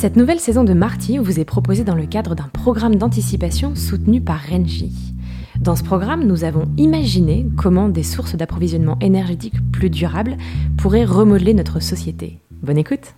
Cette nouvelle saison de Marty vous est proposée dans le cadre d'un programme d'anticipation soutenu par Renji. Dans ce programme, nous avons imaginé comment des sources d'approvisionnement énergétique plus durables pourraient remodeler notre société. Bonne écoute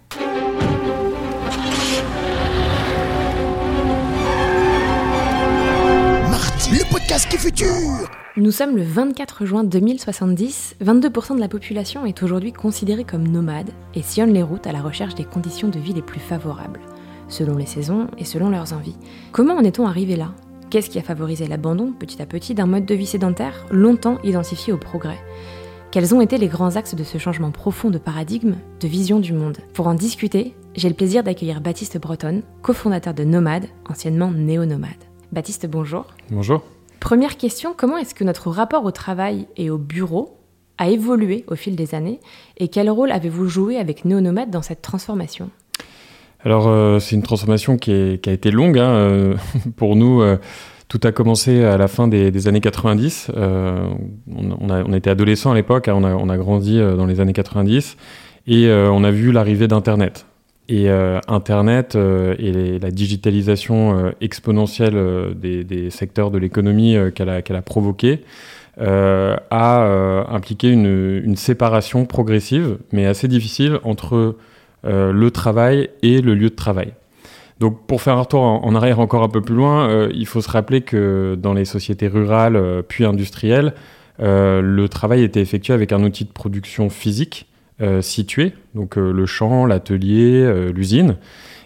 podcast qui est futur Nous sommes le 24 juin 2070, 22% de la population est aujourd'hui considérée comme nomade et sillonne les routes à la recherche des conditions de vie les plus favorables, selon les saisons et selon leurs envies. Comment en est-on arrivé là? Qu'est-ce qui a favorisé l'abandon, petit à petit, d'un mode de vie sédentaire longtemps identifié au progrès? Quels ont été les grands axes de ce changement profond de paradigme, de vision du monde? Pour en discuter, j'ai le plaisir d'accueillir Baptiste Breton, cofondateur de Nomade, anciennement Néo-Nomade. Baptiste, bonjour. Bonjour. Première question, comment est-ce que notre rapport au travail et au bureau a évolué au fil des années et quel rôle avez-vous joué avec Néo-Nomade dans cette transformation? Alors, euh, c'est une transformation qui, a été longue. Hein, euh, pour nous, euh, tout a commencé à la fin des, années 90. Euh, on, était adolescents à l'époque, hein, on, a, grandi dans les années 90, et on a vu l'arrivée d'Internet. Et Internet et les, la digitalisation exponentielle des, secteurs de l'économie qu'elle a, a provoqué a impliqué une, séparation progressive, mais assez difficile, entre euh, le travail et le lieu de travail. Donc pour faire un retour en, arrière encore un peu plus loin, euh, il faut se rappeler que dans les sociétés rurales euh, puis industrielles, euh, le travail était effectué avec un outil de production physique euh, situé, donc euh, le champ, l'atelier, l'usine.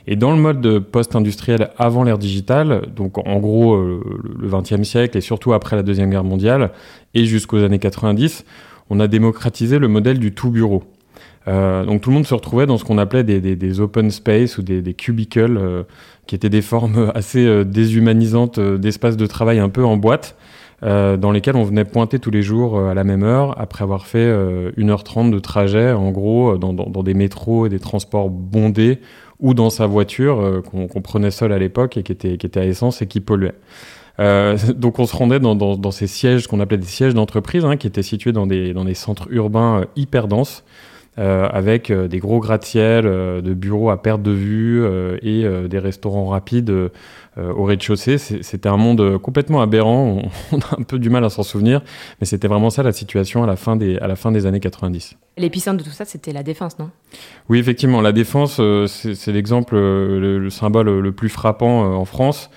Et dans le mode post-industriel avant l'ère digitale, donc en gros le XXe siècle et surtout après la Deuxième Guerre mondiale et jusqu'aux années 90, on a démocratisé le modèle du tout bureau. Euh, donc tout le monde se retrouvait dans ce qu'on appelait des, des, des, open space ou des, des cubicles, euh, qui étaient des formes assez euh, déshumanisantes euh, d'espaces de travail un peu en boîte, euh, dans lesquels on venait pointer tous les jours à la même heure, après avoir fait 1h30 de trajet, en gros, dans, dans, dans, des métros et des transports bondés, ou dans sa voiture qu'on qu prenait seul à l'époque et qui était, qui était à essence et qui polluait. Euh, donc on se rendait dans, dans, dans ces sièges qu'on appelait des sièges d'entreprise, hein, qui étaient situés dans des, dans des centres urbains euh, hyper denses, euh, avec euh, des gros gratte-ciel, euh, de bureaux à perte de vue euh, et euh, des restaurants rapides euh, au rez-de-chaussée. C'était un monde complètement aberrant. On, on, a un peu du mal à s'en souvenir, mais c'était vraiment ça la situation à la fin des, à la fin des années 90. L'épicentre de tout ça, c'était la défense, non? Oui, effectivement. La défense, c'est l'exemple, le, le, symbole le plus frappant en France.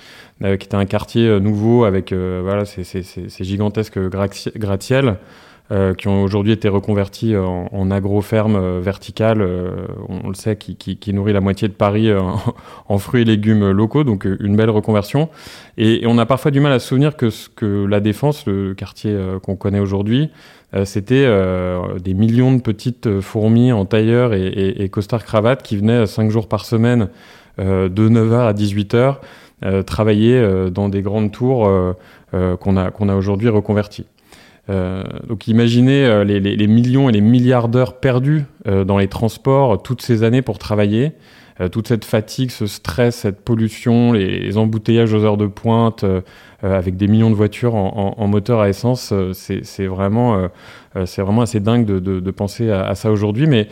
Euh, qui était un quartier nouveau avec euh, voilà, ces, ces, ces gigantesques gratte-ciel euh, qui ont aujourd'hui été reconvertis en, en agro-ferme euh, verticale, euh, on, le sait, qui, qui, qui, nourrit la moitié de Paris euh, en, fruits et légumes locaux, donc euh, une belle reconversion. Et, on a parfois du mal à se souvenir que, ce, que la Défense, le quartier qu'on connaît aujourd'hui, c'était des millions de petites fourmis en tailleur et, et, et costard cravate qui venaient cinq jours par semaine de 9h à 18h euh, travailler euh, dans des grandes tours euh, qu'on a, qu'on a aujourd'hui reconverties. Euh, donc imaginez euh, les, millions et les milliards d'heures perdues euh, dans les transports toutes ces années pour travailler, toute cette fatigue, ce stress, cette pollution, les, embouteillages aux heures de pointe, avec des millions de voitures en, moteur à essence, c'est vraiment, c'est vraiment assez dingue de, penser à, ça aujourd'hui. Mais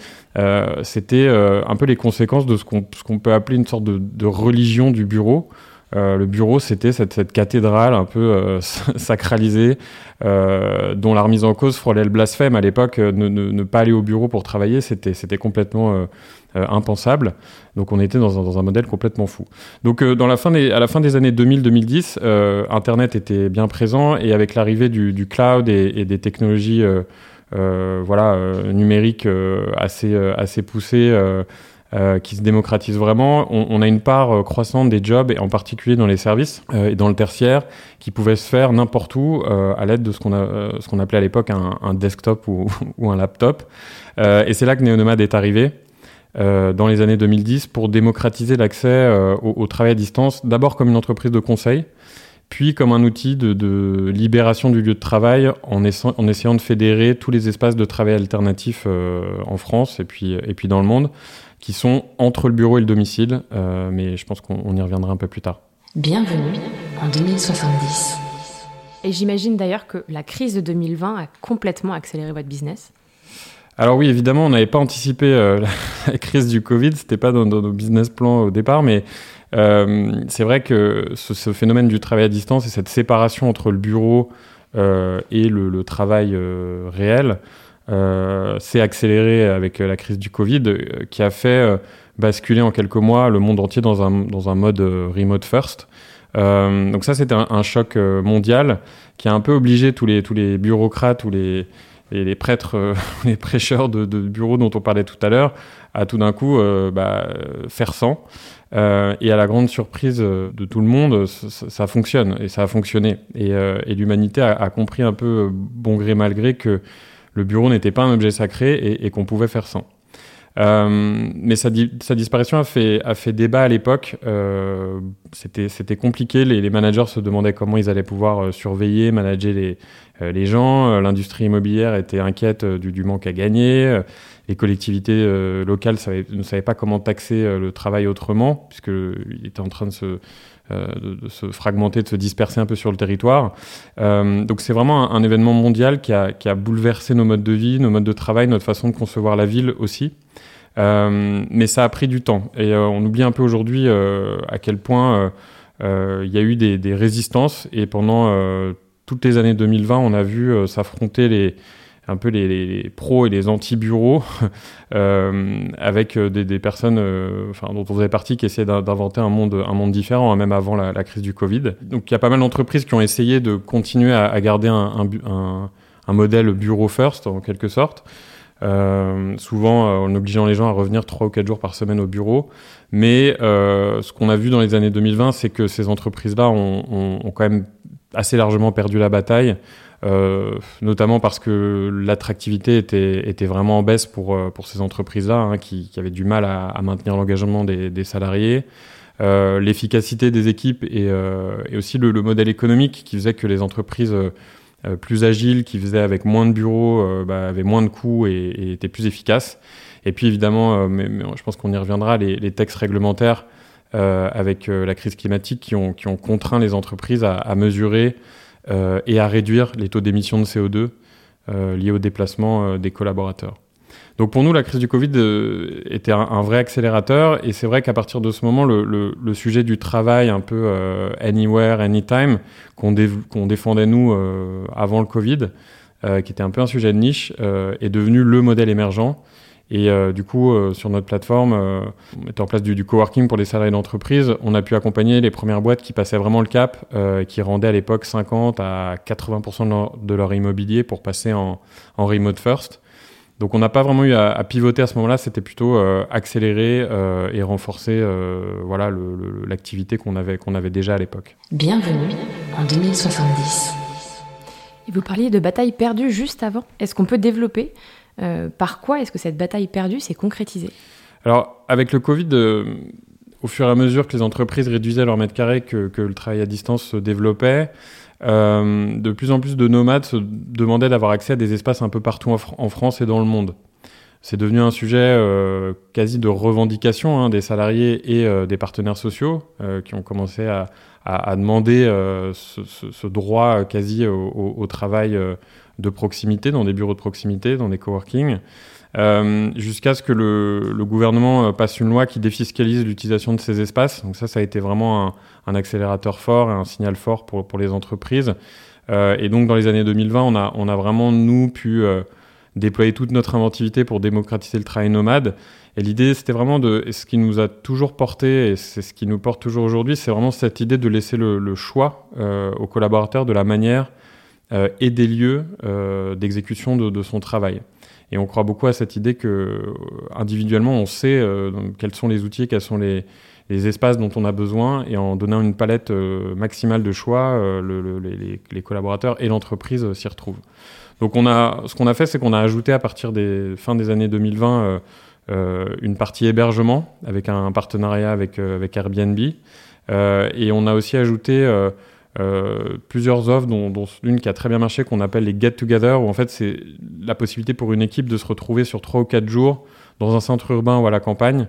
c'était un peu les conséquences de ce qu'on qu peut appeler une sorte de religion du bureau. Euh, le bureau, c'était cette, cathédrale un peu euh, sacralisée, euh, dont la remise en cause frôlait le blasphème. À l'époque, ne, pas aller au bureau pour travailler, c'était complètement impensable. Donc on était dans un, modèle complètement fou. Donc à la fin des années 2000-2010, Internet était bien présent et avec l'arrivée du, cloud et, des technologies voilà, numériques assez poussées, euh, qui se démocratise vraiment. On, a une part euh, croissante des jobs, et en particulier dans les services euh, et dans le tertiaire, qui pouvait se faire n'importe où à l'aide de ce qu'on appelait à l'époque un, desktop ou, un laptop. et c'est là que Neonomad est arrivé. dans les années 2010 pour démocratiser l'accès au, travail à distance, d'abord comme une entreprise de conseil, puis comme un outil de, libération du lieu de travail en, essa en, essayant de fédérer tous les espaces de travail alternatifs en France et puis dans le monde qui sont entre le bureau et le domicile, euh, mais je pense qu'on y reviendra un peu plus tard. Bienvenue en 2070. Et j'imagine d'ailleurs que la crise de 2020 a complètement accéléré votre business. alors oui, évidemment, on n'avait pas anticipé la, crise du Covid, c'était pas dans, nos business plans au départ, mais c'est vrai que ce, phénomène du travail à distance et cette séparation entre le bureau et le, travail réel s'est accéléré avec la crise du Covid, qui a fait basculer en quelques mois le monde entier dans un, dans un mode remote first. Euh, donc ça, c'était un, choc euh, mondial qui a un peu obligé tous les, tous les bureaucrates ou les, les, prêtres, euh, les prêcheurs de, bureaux dont on parlait tout à l'heure à tout d'un coup bah, faire sans. et à la grande surprise de tout le monde, ça, fonctionne et ça a fonctionné. Et, et l'humanité a, compris un peu, bon gré mal gré, que le bureau n'était pas un objet sacré et, qu'on pouvait faire sans. Euh, mais sa, disparition a fait, débat à l'époque. Euh, C'était compliqué. Les, managers se demandaient comment ils allaient pouvoir euh, surveiller, manager les, gens. L'industrie immobilière était inquiète du, manque à gagner. Les collectivités locales ne savaient pas comment taxer le travail autrement, puisqu'il était en train de se, de, de, se fragmenter, de se disperser un peu sur le territoire. donc c'est vraiment un, un, événement mondial qui a, qui a bouleversé nos modes de vie, nos modes de travail, notre façon de concevoir la ville aussi. Euh, mais ça a pris du temps. Et euh, on oublie un peu aujourd'hui euh, à quel point il y a eu des, des, résistances. Et pendant toutes les années 2020, on a vu s'affronter les un peu les, pros et les anti-bureaux, euh, avec des, des personnes euh, enfin, dont on faisait partie qui essayaient d'inventer un monde, un monde différent, hein, même avant la, crise du Covid. Donc il y a pas mal d'entreprises qui ont essayé de continuer à, garder un, un, un, modèle bureau first, en quelque sorte. Euh, souvent euh, en obligeant les gens à revenir trois ou quatre jours par semaine au bureau. Mais euh, ce qu'on a vu dans les années 2020, c'est que ces entreprises-là ont, ont, quand même assez largement perdu la bataille, euh, notamment parce que l'attractivité était, était vraiment en baisse pour, euh, pour ces entreprises-là, hein, qui, qui, avaient du mal à, à maintenir l'engagement des, des, salariés. Euh, l'efficacité des équipes et, et aussi le, le, modèle économique qui faisait que les entreprises euh, plus agile, qui faisait avec moins de bureaux, euh, bah, avait moins de coûts et, était plus efficace. Et puis évidemment, euh, je pense qu'on y reviendra, les, les textes réglementaires avec la crise climatique qui ont, qui ont contraint les entreprises à, à mesurer et à réduire les taux d'émission de CO2 liés au déplacement des collaborateurs. Donc pour nous, la crise du Covid euh, était un, vrai accélérateur et c'est vrai qu'à partir de ce moment, le, sujet du travail un peu euh, anywhere, anytime, qu'on dé qu défendait nous euh, avant le Covid, euh, qui était un peu un sujet de niche, euh, est devenu le modèle émergent. Et euh, du coup, sur notre plateforme, on mettait en place du, du coworking pour les salariés d'entreprise. On a pu accompagner les premières boîtes qui passaient vraiment le cap, qui rendaient à l'époque 50 à 80% de leur, de leur, immobilier pour passer en, en remote first. Donc on n'a pas vraiment eu à, à pivoter à ce moment-là, c'était plutôt euh, accélérer euh, et renforcer euh, voilà l'activité qu'on avait, qu'on avait déjà à l'époque. Bienvenue en 2070. Et vous parliez de bataille perdue juste avant. Est-ce qu'on peut développer euh, Par quoi est-ce que cette bataille perdue s'est concrétisée Alors avec le Covid, euh, au fur et à mesure que les entreprises réduisaient leur mètre carré, que, le travail à distance se développait, euh, de plus en plus de nomades se demandaient d'avoir accès à des espaces un peu partout en, Fr en France et dans le monde. C'est devenu un sujet quasi de revendication hein, des salariés et des partenaires sociaux qui ont commencé à, demander ce, droit quasi au, travail de proximité, dans des bureaux de proximité, dans des coworking. Euh, jusqu'à ce que le, gouvernement passe une loi qui défiscalise l'utilisation de ces espaces. Donc ça, ça a été vraiment un, accélérateur fort et un signal fort pour, les entreprises. Euh, et donc dans les années 2020, on a, on a vraiment, nous, pu euh, déployer toute notre inventivité pour démocratiser le travail nomade. Et l'idée, c'était vraiment de, ce qui nous a toujours porté, et c'est ce qui nous porte toujours aujourd'hui, c'est vraiment cette idée de laisser le, choix euh, aux collaborateurs de la manière euh, et des lieux euh, d'exécution de, son travail. Et on croit beaucoup à cette idée que euh, individuellement, on sait euh, quels sont les outils, quels sont les, espaces dont on a besoin, et en donnant une palette euh, maximale de choix, euh, le, le, les, collaborateurs et l'entreprise euh, s'y retrouvent. Donc on a, ce qu'on a fait, c'est qu'on a ajouté à partir des fins des années 2020 une partie hébergement avec un partenariat avec, avec Airbnb, et on a aussi ajouté euh, plusieurs offres, dont, dont une qui a très bien marché, qu'on appelle les Get Together, où en fait c'est la possibilité pour une équipe de se retrouver sur trois ou quatre jours dans un centre urbain ou à la campagne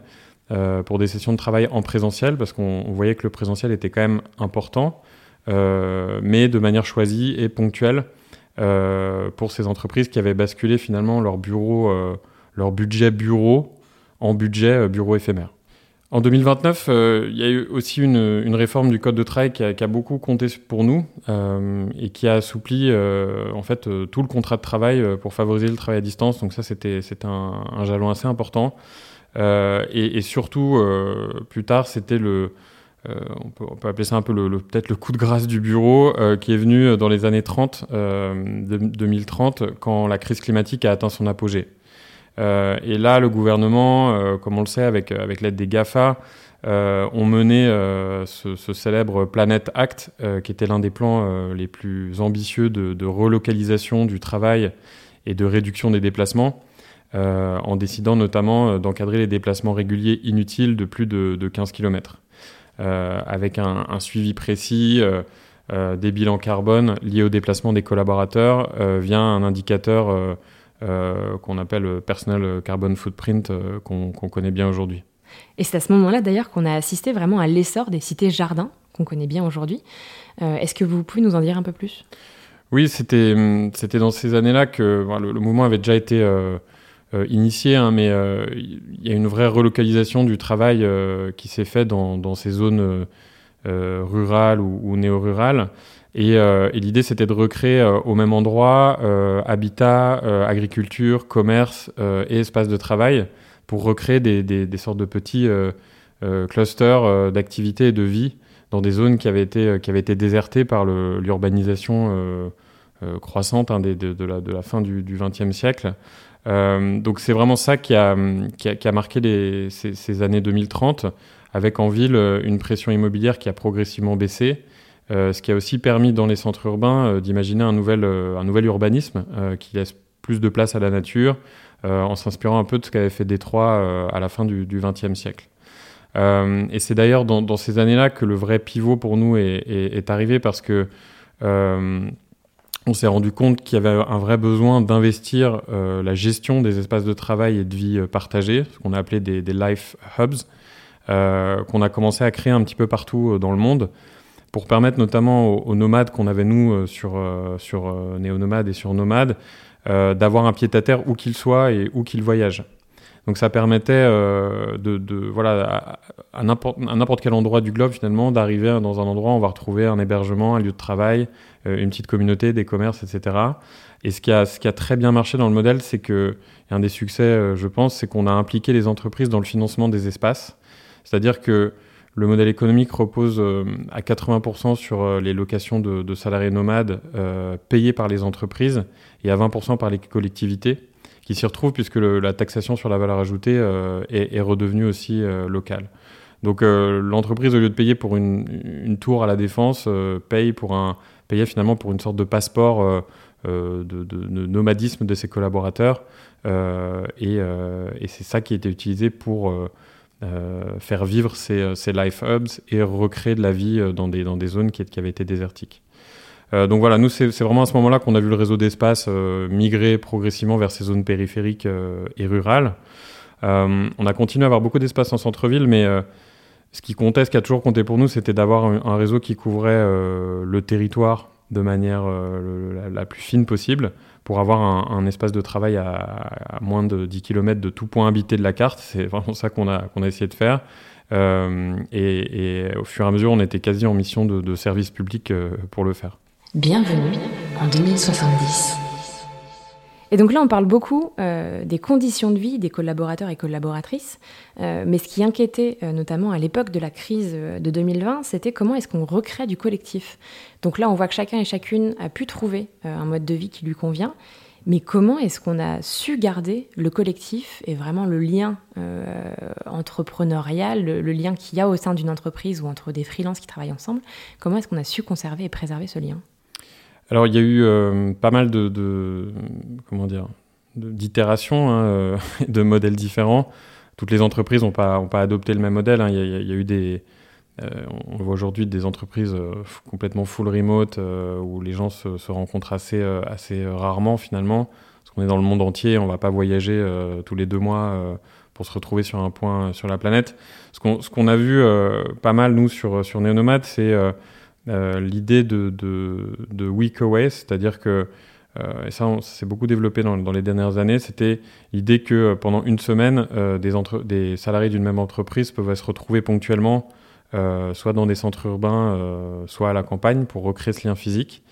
euh, pour des sessions de travail en présentiel, parce qu'on voyait que le présentiel était quand même important, euh, mais de manière choisie et ponctuelle. pour ces entreprises qui avaient basculé finalement leur bureau, leur budget bureau en budget bureau éphémère. En 2029, euh, il y a eu aussi une, réforme du code de travail qui a, beaucoup compté pour nous euh, et qui a assoupli euh, en fait tout le contrat de travail pour favoriser le travail à distance. Donc ça, c'était un, un, jalon assez important. Et, surtout, plus tard, c'était le on peut, on, peut, appeler ça un peu le, peut-être le coup de grâce du bureau qui est venu dans les années 30, 2030, quand la crise climatique a atteint son apogée. Euh, et là, le gouvernement, euh, comme on le sait, avec, euh, l'aide des GAFA, ont mené ce, célèbre Planet Act, qui était l'un des plans les plus ambitieux de, relocalisation du travail et de réduction des déplacements, en décidant notamment d'encadrer les déplacements réguliers inutiles de plus de, 15 km, avec un, un, suivi précis. des bilans carbone liés au déplacement des collaborateurs via un indicateur euh, qu'on appelle Personal Carbon Footprint, euh, qu'on connaît bien aujourd'hui. Et c'est à ce moment-là d'ailleurs qu'on a assisté vraiment à l'essor des cités jardins qu'on connaît bien aujourd'hui. Euh, est-ce que vous pouvez nous en dire un peu plus? Oui, c'était dans ces années-là que le, mouvement avait déjà été initié, hein, mais il y a une vraie relocalisation du travail qui s'est fait dans, ces zones rurales ou, ou néo-rurales. Euh, et, l'idée, c'était de recréer euh, au même endroit euh, habitat, agriculture, commerce et espace de travail pour recréer des, sortes de petits clusters d'activité et de vie dans des zones qui avaient été, qui été désertées par l'urbanisation croissante hein, de, la, fin du XXe siècle. donc c'est vraiment ça qui a, qui a, marqué ces, années 2030, avec en ville une pression immobilière qui a progressivement baissé, ce qui a aussi permis dans les centres urbains euh, d'imaginer un nouvel, euh, un nouvel urbanisme qui laisse plus de place à la nature, en s'inspirant un peu de ce qu'avait fait Détroit à la fin du XXe siècle. et c'est d'ailleurs dans, ces années-là que le vrai pivot pour nous est, arrivé parce que on s'est rendu compte qu'il y avait un vrai besoin d'investir la gestion des espaces de travail et de vie partagés, ce qu'on a appelé des life hubs, qu'on a commencé à créer un petit peu partout dans le monde pour permettre notamment aux, nomades qu'on avait nous euh, sur, euh, sur euh, Néo-Nomade et sur Nomade d'avoir un pied-à-terre où qu'ils soient et où qu'ils voyagent. Donc ça permettait de, voilà, à, n'importe quel endroit du globe finalement d'arriver dans un endroit où on va retrouver un hébergement, un lieu de travail, une petite communauté, des commerces, etc. Et ce qui a très bien marché dans le modèle, c'est que, un des succès, je pense, c'est qu'on a impliqué les entreprises dans le financement des espaces. C'est-à-dire que le modèle économique repose euh, à 80% sur euh, les locations de, salariés nomades euh, payées par les entreprises et à 20% par les collectivités qui s'y retrouvent puisque la taxation sur la valeur ajoutée est, redevenue aussi locale. Donc l'entreprise, au lieu de payer pour une, tour à la défense, paye payait finalement pour une sorte de passeport de, nomadisme de ses collaborateurs. et, et c'est ça qui a été utilisé pour euh, faire vivre ces, ces, life hubs et recréer de la vie euh, dans des, dans des zones qui, avaient été désertiques. Euh, donc voilà, nous, c'est vraiment à ce moment-là qu'on a vu le réseau d'espace migrer progressivement vers ces zones périphériques et rurales. on a continué à avoir beaucoup d'espace en centre-ville, mais ce qui comptait, ce qui a toujours compté pour nous, c'était d'avoir un, réseau qui couvrait le territoire de manière la, plus fine possible pour avoir un, espace de travail à, moins de 10 km de tout point habité de la carte. C'est vraiment ça qu'on a, qu'on a essayé de faire. Euh, et, au fur et à mesure, on était quasi en mission de, service public euh, pour le faire. Bienvenue en 2070. Et donc là, on parle beaucoup euh, des conditions de vie des collaborateurs et collaboratrices, euh, mais ce qui inquiétait euh, notamment à l'époque de la crise de 2020, c'était comment est-ce qu'on recrée du collectif. Donc là, on voit que chacun et chacune a pu trouver un mode de vie qui lui convient, mais comment est-ce qu'on a su garder le collectif et vraiment le lien entrepreneurial, le, le lien qu'il y a au sein d'une entreprise ou entre des freelances qui travaillent ensemble? Comment est-ce qu'on a su conserver et préserver ce lien? Alors il y a eu euh, pas mal de, comment dire d'itérations, hein, euh, de modèles différents. Toutes les entreprises n'ont pas, adopté le même modèle. Hein. Il, y a, eu des, euh, on voit aujourd'hui des entreprises complètement full remote où les gens se, rencontrent assez, assez rarement finalement. Parce qu'on est dans le monde entier, on ne va pas voyager tous les deux mois pour se retrouver sur un point sur la planète. Ce qu'on a vu pas mal nous sur, sur Neonomad, c'est l'idée de, de, de, week away, c'est-à-dire que et ça, s'est beaucoup développé dans, les dernières années, c'était l'idée que pendant une semaine, des, salariés d'une même entreprise peuvent se retrouver ponctuellement, soit dans des centres urbains, soit à la campagne, pour recréer ce lien physique.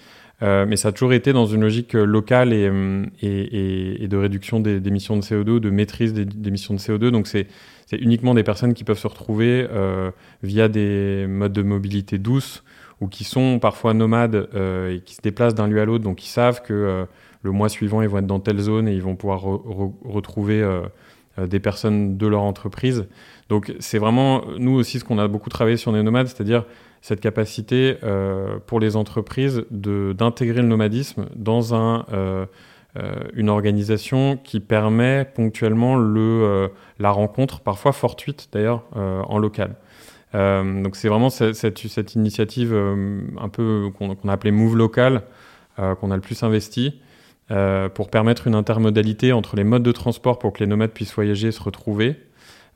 Euh, mais ça a toujours été dans une logique euh, locale euh, et, de réduction des, émissions de CO2, de maîtrise des, émissions de CO2. Donc c'est uniquement des personnes qui peuvent se retrouver euh, via des modes de mobilité douce ou qui sont parfois nomades euh, et qui se déplacent d'un lieu à l'autre, donc ils savent que le mois suivant ils vont être dans telle zone et ils vont pouvoir retrouver des personnes de leur entreprise. Donc c'est vraiment nous aussi ce qu'on a beaucoup travaillé sur les nomades, c'est-à-dire cette capacité euh, pour les entreprises d'intégrer le nomadisme dans un, euh, euh, une organisation qui permet ponctuellement le, la rencontre, parfois fortuite d'ailleurs, en local. Donc c'est vraiment cette, initiative un peu qu'on a appelée Move Local qu'on a le plus investi. pour permettre une intermodalité entre les modes de transport pour que les nomades puissent voyager et se retrouver,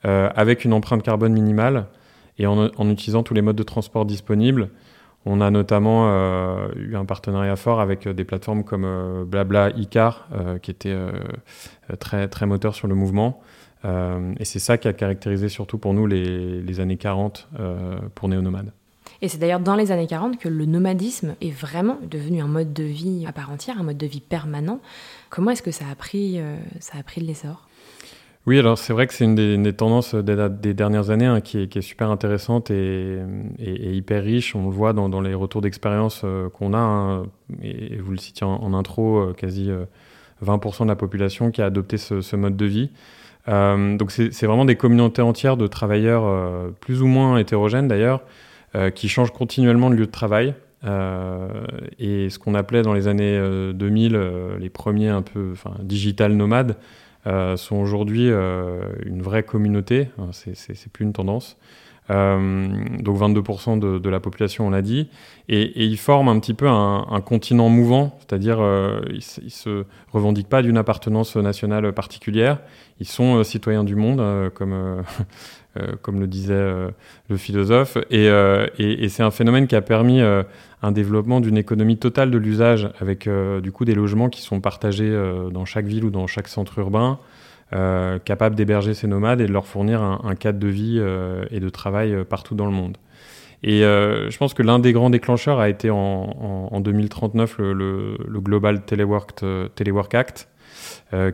avec une empreinte carbone minimale, et en, utilisant tous les modes de transport disponibles. On a notamment euh, eu un partenariat fort avec euh, des plateformes comme euh, Blabla Icar, qui était très, très moteur sur le mouvement. Et c'est ça qui a caractérisé surtout pour nous les, années 40 pour Néonomade. Et c'est d'ailleurs dans les années 40 que le nomadisme est vraiment devenu un mode de vie à part entière, un mode de vie permanent. Comment est-ce que ça a pris, ça a pris de l'essor? Oui, alors c'est vrai que c'est une des, tendances des, dernières années hein, qui, est, super intéressante et, hyper riche. On le voit dans, les retours d'expérience euh, qu'on a, hein, et, vous le citiez en, intro, euh, quasi 20% euh, de la population qui a adopté ce, mode de vie. Donc c'est vraiment des communautés entières de travailleurs plus ou moins hétérogènes d'ailleurs, qui changent continuellement de lieu de travail. et ce qu'on appelait dans les années 2000 les premiers un peu digital nomades, euh, sont aujourd'hui euh, une vraie communauté, c'est plus une tendance. Euh, donc 22% de, la population, on l'a dit, et, ils forment un petit peu un, continent mouvant, c'est-à-dire euh, ils, ils, se revendiquent pas d'une appartenance nationale particulière, ils sont citoyens du monde, comme euh, comme le disait euh, le philosophe. Euh, et, c'est un phénomène qui a permis un développement d'une économie totale de l'usage, avec du coup des logements qui sont partagés dans chaque ville ou dans chaque centre urbain, capables d'héberger ces nomades et de leur fournir un, cadre de vie et de travail partout dans le monde. Et je pense que l'un des grands déclencheurs a été en, en, 2039 le, le, Global Telework, Act,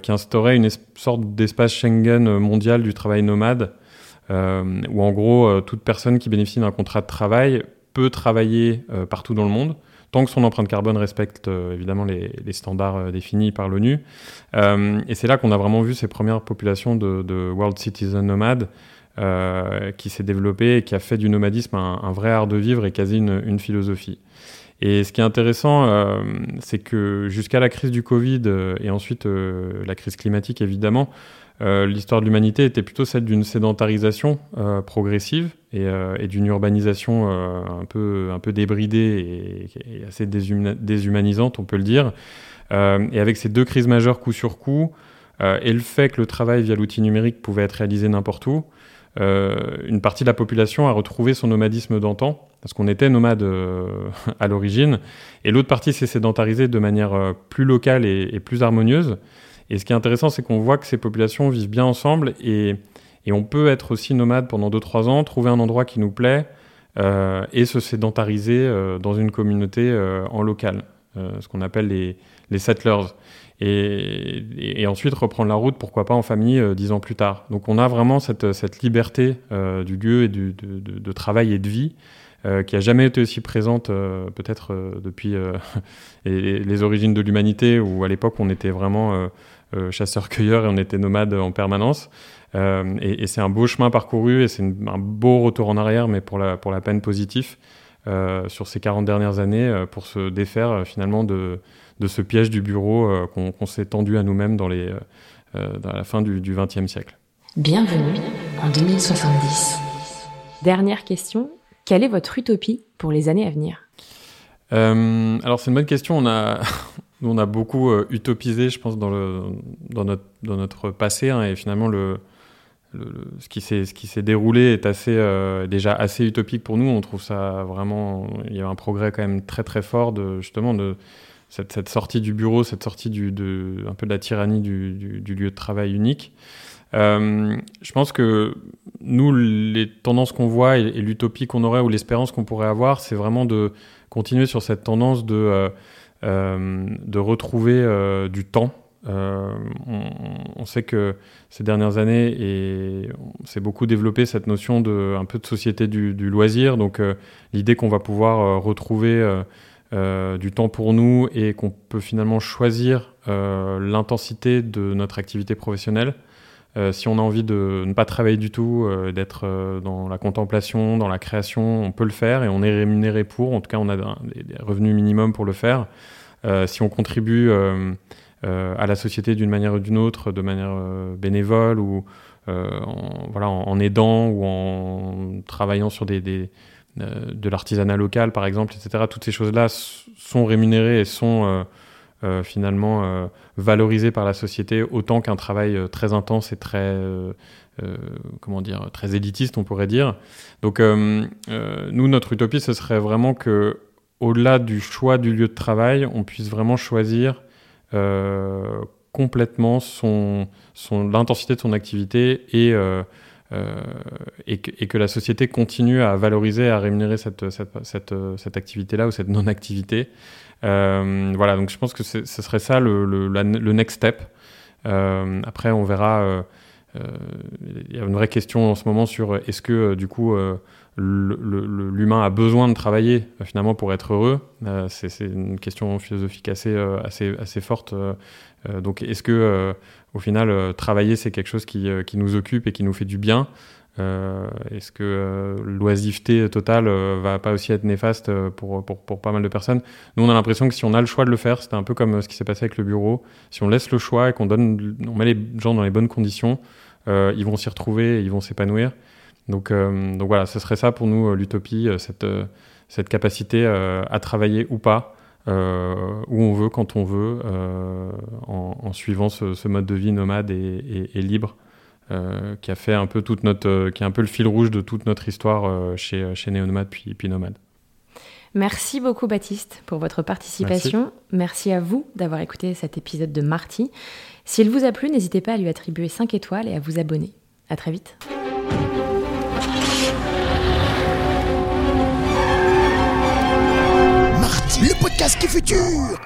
qui instaurait une sorte d'espace Schengen mondial du travail nomade, euh, où en gros, euh, toute personne qui bénéficie d'un contrat de travail peut travailler euh, partout dans le monde, tant que son empreinte carbone respecte évidemment les, standards définis par l'ONU. et c'est là qu'on a vraiment vu ces premières populations de, World Citizen Nomades qui s'est développée et qui a fait du nomadisme un, vrai art de vivre et quasi une, philosophie. Et ce qui est intéressant, c'est que jusqu'à la crise du Covid et ensuite la crise climatique évidemment, euh, l'histoire de l'humanité était plutôt celle d'une sédentarisation euh, progressive et, euh, et d'une urbanisation un, peu, débridée et, assez déshumanisante, on peut le dire. et avec ces deux crises majeures coup sur coup, et le fait que le travail via l'outil numérique pouvait être réalisé n'importe où, une partie de la population a retrouvé son nomadisme d'antan, parce qu'on était nomade à l'origine, et l'autre partie s'est sédentarisée de manière plus locale et plus harmonieuse. Et ce qui est intéressant, c'est qu'on voit que ces populations vivent bien ensemble et, on peut être aussi nomade pendant 2-3 ans, trouver un endroit qui nous plaît euh, et se sédentariser euh, dans une communauté euh, en local, ce qu'on appelle les, settlers. Et, ensuite reprendre la route, pourquoi pas en famille, dix ans plus tard. Donc on a vraiment cette, liberté du lieu et du, de, travail et de vie. Qui a jamais été aussi présente peut-être depuis les, les, origines de l'humanité où à l'époque on était vraiment euh, chasseurs-cueilleurs et on était nomades en permanence. Euh, et, c'est un beau chemin parcouru et c'est un beau retour en arrière, mais pour la, pour la peine positif euh, sur ces 40 dernières années pour se défaire finalement de, de ce piège du bureau qu'on s'est tendu à nous-mêmes dans, les, dans la fin du XXe siècle. Bienvenue en 2070. Dernière question, quelle est votre utopie pour les années à venir? Alors c'est une bonne question. On a, on a beaucoup euh, utopisé, je pense, dans, notre, dans notre passé. Hein, et finalement, le, le, ce qui s'est déroulé est assez, euh, déjà assez utopique pour nous. On trouve ça vraiment. Il y a un progrès quand même très, très fort de justement de cette, sortie du bureau, cette sortie du, de, un peu de la tyrannie du, lieu de travail unique. Je pense que nous, les tendances qu'on voit et, l'utopie qu'on aurait ou l'espérance qu'on pourrait avoir, c'est vraiment de continuer sur cette tendance de, de retrouver du temps euh, on, sait que ces dernières années, et s'est beaucoup développé cette notion de un peu de société du, loisir. Donc euh, l'idée qu'on va pouvoir euh, retrouver du temps pour nous et qu'on peut finalement choisir l'intensité de notre activité professionnelle. Si on a envie de ne pas travailler du tout, d'être dans la contemplation, dans la création, on peut le faire et on est rémunéré pour. En tout cas, on a des, revenus minimums pour le faire. si on contribue euh, à la société d'une manière ou d'une autre, de manière euh, bénévole ou euh, en, voilà, en, aidant ou en travaillant sur des de l'artisanat local, par exemple, etc. Toutes ces choses-là sont rémunérées et sont finalement valorisées par la société autant qu'un travail très intense et très, comment dire, très élitiste, on pourrait dire. Donc, nous, notre utopie, ce serait vraiment que, au-delà du choix du lieu de travail, on puisse vraiment choisir euh, complètement son, son, l'intensité de son activité et, euh, euh, et, que, et, que, la société continue à valoriser, à rémunérer cette, activité-là ou cette non-activité. voilà, donc je pense que ce serait ça le, next step. après, on verra. Il y a une vraie question en ce moment sur est-ce que du coup l'humain a besoin de travailler euh, finalement pour être heureux euh, C'est une question philosophique assez, euh, assez, forte. donc est-ce que au final travailler c'est quelque chose qui, qui, nous occupe et qui nous fait du bien Est-ce que l'oisiveté totale va pas aussi être néfaste pour, pour, pour, pas mal de personnes? Nous on a l'impression que si on a le choix de le faire, c'était un peu comme ce qui s'est passé avec le bureau, si on laisse le choix et qu'on on met les gens dans les bonnes conditions, ils vont s'y retrouver, et ils vont s'épanouir. Donc, euh, donc voilà, ce serait ça pour nous euh, l'utopie, euh, cette, cette capacité à travailler ou pas, où on veut, quand on veut, en, suivant ce, mode de vie nomade et, libre. qui a fait un peu toute notre, qui est un peu le fil rouge de toute notre histoire chez, chez Néonomade puis, puis Nomade. Merci beaucoup Baptiste pour votre participation. Merci, Merci à vous d'avoir écouté cet épisode de Marty. S'il vous a plu, n'hésitez pas à lui attribuer 5 étoiles et à vous abonner. À très vite. Le podcast qui futur